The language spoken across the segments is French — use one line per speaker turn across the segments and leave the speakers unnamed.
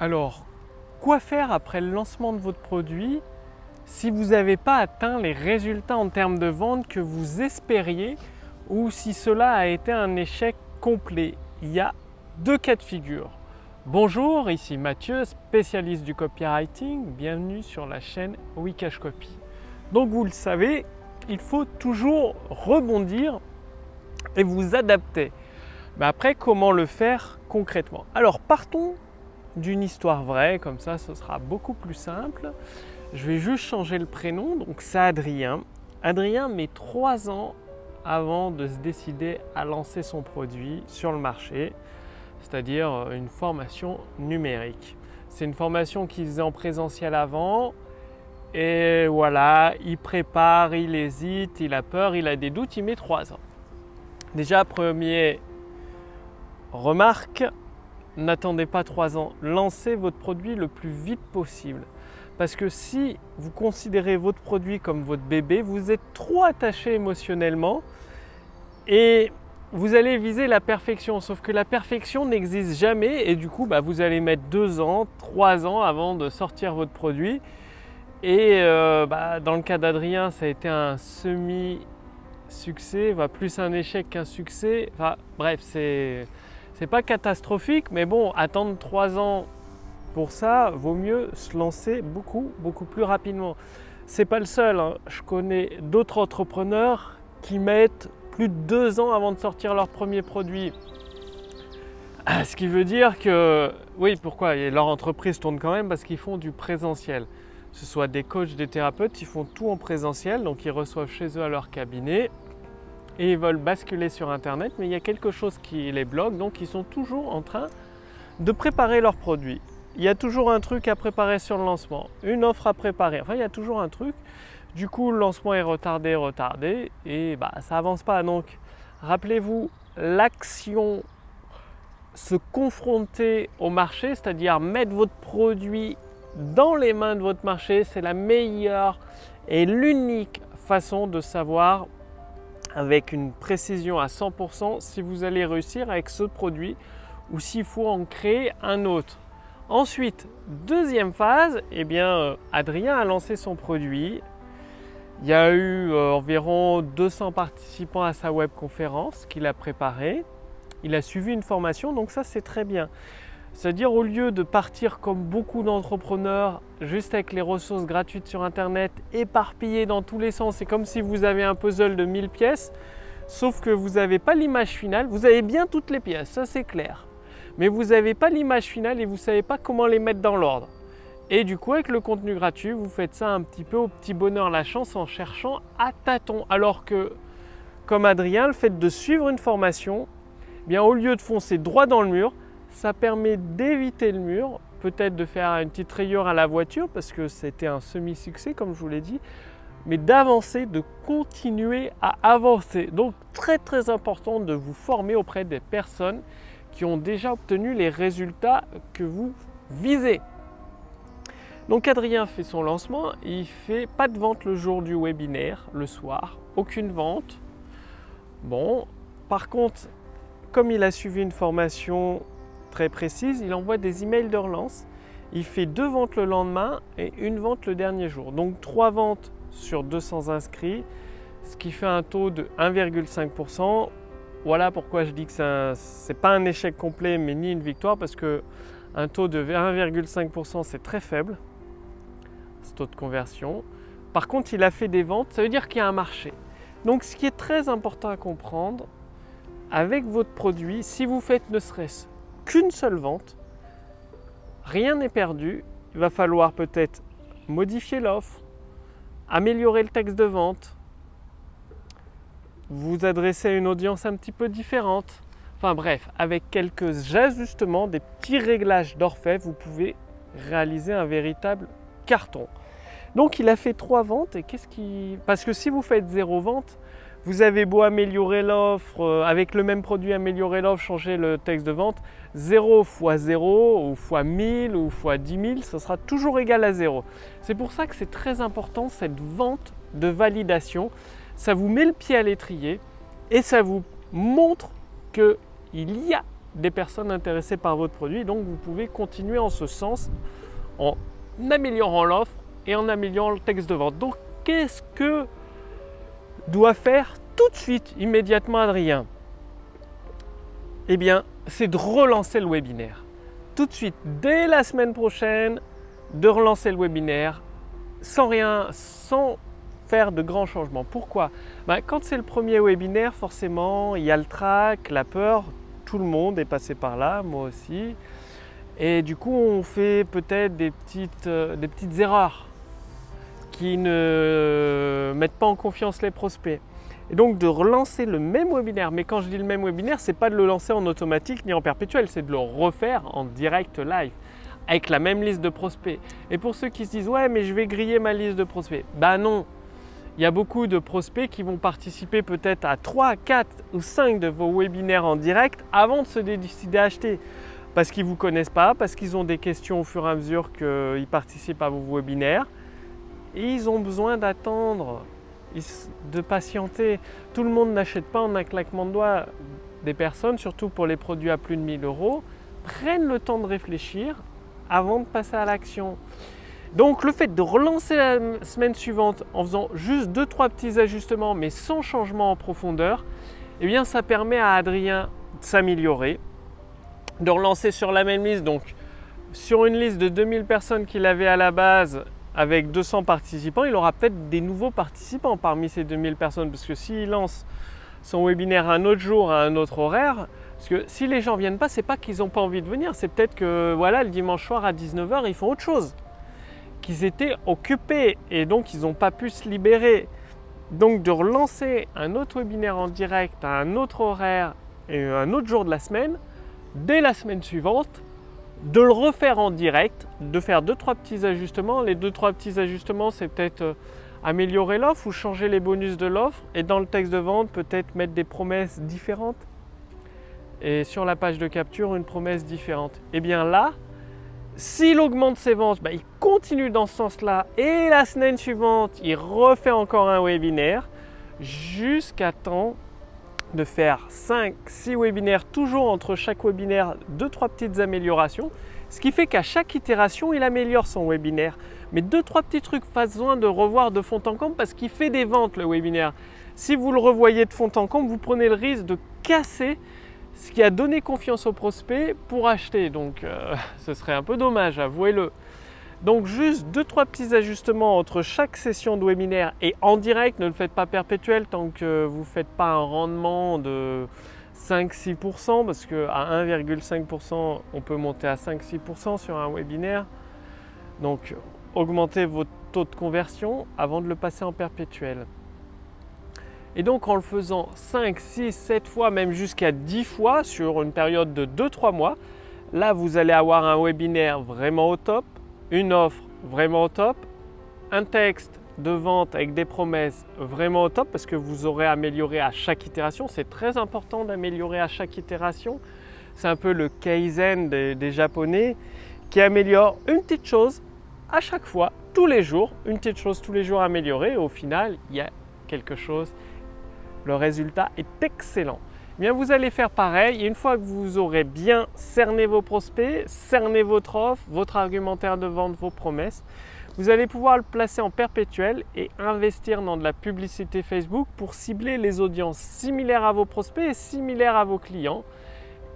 Alors, quoi faire après le lancement de votre produit si vous n'avez pas atteint les résultats en termes de vente que vous espériez ou si cela a été un échec complet? Il y a deux cas de figure. Bonjour, ici Mathieu, spécialiste du copywriting. Bienvenue sur la chaîne Wikash Copy. Donc vous le savez, il faut toujours rebondir et vous adapter. Mais après, comment le faire concrètement? Alors partons d'une histoire vraie, comme ça ce sera beaucoup plus simple. Je vais juste changer le prénom, donc c'est Adrien. Adrien met trois ans avant de se décider à lancer son produit sur le marché, c'est-à-dire euh, une formation numérique. C'est une formation qu'il faisait en présentiel avant, et voilà, il prépare, il hésite, il a peur, il a des doutes, il met trois ans. Déjà, premier remarque, n'attendez pas trois ans. Lancez votre produit le plus vite possible. Parce que si vous considérez votre produit comme votre bébé, vous êtes trop attaché émotionnellement et vous allez viser la perfection. Sauf que la perfection n'existe jamais et du coup, bah, vous allez mettre deux ans, trois ans avant de sortir votre produit. Et euh, bah, dans le cas d'Adrien, ça a été un semi-succès, plus un échec qu'un succès. Bref, c'est c'est pas catastrophique, mais bon, attendre trois ans pour ça, vaut mieux se lancer beaucoup, beaucoup plus rapidement. C'est pas le seul. Hein. Je connais d'autres entrepreneurs qui mettent plus de deux ans avant de sortir leur premier produit. Ah, ce qui veut dire que, oui, pourquoi? Leur entreprise tourne quand même parce qu'ils font du présentiel. Ce soit des coachs, des thérapeutes, ils font tout en présentiel, donc ils reçoivent chez eux à leur cabinet et ils veulent basculer sur Internet, mais il y a quelque chose qui les bloque, donc ils sont toujours en train de préparer leurs produits. Il y a toujours un truc à préparer sur le lancement, une offre à préparer, enfin il y a toujours un truc. Du coup, le lancement est retardé, retardé, et bah, ça avance pas. Donc, rappelez-vous, l'action se confronter au marché, c'est-à-dire mettre votre produit dans les mains de votre marché, c'est la meilleure et l'unique façon de savoir avec une précision à 100% si vous allez réussir avec ce produit ou s'il faut en créer un autre. Ensuite, deuxième phase, eh bien, euh, Adrien a lancé son produit. Il y a eu euh, environ 200 participants à sa web conférence qu'il a préparée. Il a suivi une formation, donc ça c'est très bien. C'est-à-dire au lieu de partir comme beaucoup d'entrepreneurs juste avec les ressources gratuites sur Internet, éparpillées dans tous les sens, c'est comme si vous avez un puzzle de 1000 pièces, sauf que vous n'avez pas l'image finale, vous avez bien toutes les pièces, ça c'est clair. Mais vous n'avez pas l'image finale et vous ne savez pas comment les mettre dans l'ordre. Et du coup, avec le contenu gratuit, vous faites ça un petit peu au petit bonheur la chance en cherchant à tâtons. Alors que, comme Adrien, le fait de suivre une formation, eh bien au lieu de foncer droit dans le mur, ça permet d'éviter le mur, peut-être de faire une petite rayure à la voiture parce que c'était un semi-succès comme je vous l'ai dit, mais d'avancer, de continuer à avancer. Donc très très important de vous former auprès des personnes qui ont déjà obtenu les résultats que vous visez. Donc Adrien fait son lancement, il fait pas de vente le jour du webinaire, le soir, aucune vente. Bon, par contre, comme il a suivi une formation très précise, il envoie des emails de relance. Il fait deux ventes le lendemain et une vente le dernier jour. Donc trois ventes sur 200 inscrits, ce qui fait un taux de 1,5%. Voilà pourquoi je dis que ce n'est pas un échec complet, mais ni une victoire, parce que un taux de 1,5% c'est très faible, ce taux de conversion. Par contre, il a fait des ventes, ça veut dire qu'il y a un marché. Donc ce qui est très important à comprendre, avec votre produit, si vous faites ne serait-ce qu'une seule vente, rien n'est perdu. Il va falloir peut-être modifier l'offre, améliorer le texte de vente, vous adresser à une audience un petit peu différente. Enfin bref, avec quelques ajustements, des petits réglages d'orfèvre, vous pouvez réaliser un véritable carton. Donc il a fait trois ventes et qu'est-ce qui... Parce que si vous faites zéro vente, vous avez beau améliorer l'offre, euh, avec le même produit améliorer l'offre, changer le texte de vente, 0 fois 0 ou fois 1000 ou fois 10 000, ce sera toujours égal à 0. C'est pour ça que c'est très important cette vente de validation. Ça vous met le pied à l'étrier et ça vous montre qu'il y a des personnes intéressées par votre produit. Donc vous pouvez continuer en ce sens en améliorant l'offre et en améliorant le texte de vente. Donc qu'est-ce que doit faire tout de suite, immédiatement Adrien Eh bien, c'est de relancer le webinaire. Tout de suite, dès la semaine prochaine, de relancer le webinaire sans rien, sans faire de grands changements. Pourquoi? Ben, Quand c'est le premier webinaire, forcément, il y a le trac, la peur, tout le monde est passé par là, moi aussi. Et du coup, on fait peut-être des petites, euh, des petites erreurs qui ne mettent pas en confiance les prospects. Et donc de relancer le même webinaire, mais quand je dis le même webinaire, c'est pas de le lancer en automatique ni en perpétuel, c'est de le refaire en direct live avec la même liste de prospects. Et pour ceux qui se disent ouais mais je vais griller ma liste de prospects, bah non. Il y a beaucoup de prospects qui vont participer peut-être à 3, 4 ou 5 de vos webinaires en direct avant de se décider à acheter. Parce qu'ils ne vous connaissent pas, parce qu'ils ont des questions au fur et à mesure qu'ils participent à vos webinaires. Ils ont besoin d'attendre de patienter. Tout le monde n'achète pas en un claquement de doigts. Des personnes, surtout pour les produits à plus de 1000 euros, prennent le temps de réfléchir avant de passer à l'action. Donc le fait de relancer la semaine suivante en faisant juste 2-3 petits ajustements mais sans changement en profondeur, eh bien ça permet à Adrien de s'améliorer, de relancer sur la même liste. Donc sur une liste de 2000 personnes qu'il avait à la base, avec 200 participants, il aura peut-être des nouveaux participants parmi ces 2000 personnes. Parce que s'il lance son webinaire un autre jour, à un autre horaire, parce que si les gens ne viennent pas, c'est pas qu'ils n'ont pas envie de venir, c'est peut-être que voilà, le dimanche soir à 19h, ils font autre chose. Qu'ils étaient occupés et donc ils n'ont pas pu se libérer. Donc de relancer un autre webinaire en direct à un autre horaire et un autre jour de la semaine, dès la semaine suivante, de le refaire en direct, de faire deux trois petits ajustements. Les deux trois petits ajustements, c'est peut-être euh, améliorer l'offre ou changer les bonus de l'offre et dans le texte de vente, peut-être mettre des promesses différentes et sur la page de capture une promesse différente. Et eh bien là, s'il augmente ses ventes, bah, il continue dans ce sens-là et la semaine suivante, il refait encore un webinaire jusqu'à temps de faire 5, 6 webinaires, toujours entre chaque webinaire, 2-3 petites améliorations. Ce qui fait qu'à chaque itération, il améliore son webinaire. Mais 2-3 petits trucs, pas besoin de revoir de fond en comble parce qu'il fait des ventes le webinaire. Si vous le revoyez de fond en comble, vous prenez le risque de casser ce qui a donné confiance au prospect pour acheter. Donc euh, ce serait un peu dommage, avouez-le. Donc juste 2-3 petits ajustements entre chaque session de webinaire et en direct, ne le faites pas perpétuel tant que vous ne faites pas un rendement de 5-6% parce qu'à 1,5% on peut monter à 5-6% sur un webinaire. Donc augmentez votre taux de conversion avant de le passer en perpétuel. Et donc en le faisant 5, 6, 7 fois, même jusqu'à 10 fois sur une période de 2-3 mois, là vous allez avoir un webinaire vraiment au top une offre vraiment au top, un texte de vente avec des promesses vraiment au top parce que vous aurez amélioré à chaque itération. C'est très important d'améliorer à chaque itération. C'est un peu le kaizen des, japonais qui améliore une petite chose à chaque fois, tous les jours, une petite chose tous les jours améliorée. au final, il y a quelque chose. Le résultat est excellent vous allez faire pareil. Et une fois que vous aurez bien cerné vos prospects, cerné votre offre, votre argumentaire de vente, vos promesses, vous allez pouvoir le placer en perpétuel et investir dans de la publicité Facebook pour cibler les audiences similaires à vos prospects et similaires à vos clients.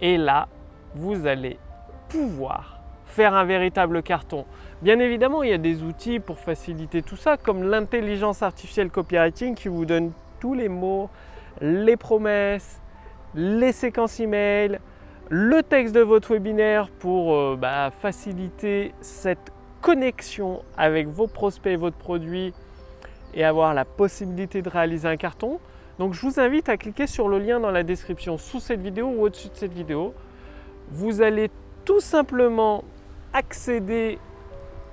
Et là, vous allez pouvoir faire un véritable carton. Bien évidemment, il y a des outils pour faciliter tout ça, comme l'intelligence artificielle copywriting qui vous donne tous les mots, les promesses, les séquences email, le texte de votre webinaire pour euh, bah, faciliter cette connexion avec vos prospects et votre produit et avoir la possibilité de réaliser un carton. Donc je vous invite à cliquer sur le lien dans la description sous cette vidéo ou au-dessus de cette vidéo. Vous allez tout simplement accéder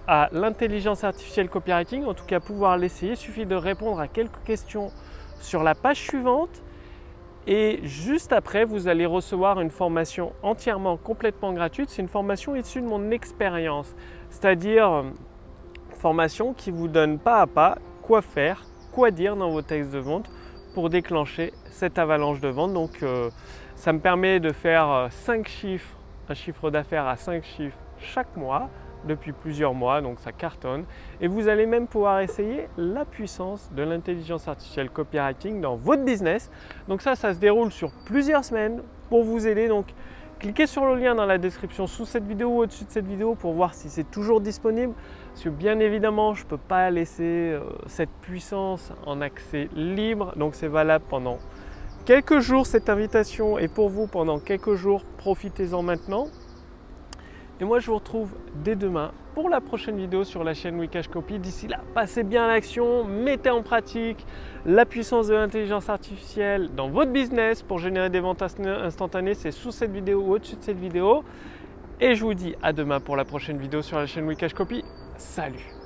à l'intelligence artificielle copywriting, en tout cas pouvoir l'essayer. Il suffit de répondre à quelques questions sur la page suivante et juste après, vous allez recevoir une formation entièrement, complètement gratuite. C'est une formation issue de mon expérience, c'est-à-dire euh, formation qui vous donne pas à pas quoi faire, quoi dire dans vos textes de vente pour déclencher cette avalanche de vente. Donc, euh, Ça me permet de faire 5 chiffres, un chiffre d'affaires à 5 chiffres chaque mois depuis plusieurs mois, donc ça cartonne. Et vous allez même pouvoir essayer la puissance de l'intelligence artificielle copywriting dans votre business. Donc ça, ça se déroule sur plusieurs semaines pour vous aider. Donc cliquez sur le lien dans la description sous cette vidéo ou au-dessus de cette vidéo pour voir si c'est toujours disponible. Parce que bien évidemment, je ne peux pas laisser euh, cette puissance en accès libre. Donc c'est valable pendant quelques jours cette invitation et pour vous pendant quelques jours, profitez-en maintenant. Et moi, je vous retrouve dès demain pour la prochaine vidéo sur la chaîne Wikash Copy. D'ici là, passez bien à l'action, mettez en pratique la puissance de l'intelligence artificielle dans votre business pour générer des ventes instantanées. C'est sous cette vidéo ou au-dessus de cette vidéo. Et je vous dis à demain pour la prochaine vidéo sur la chaîne Wikash Copy. Salut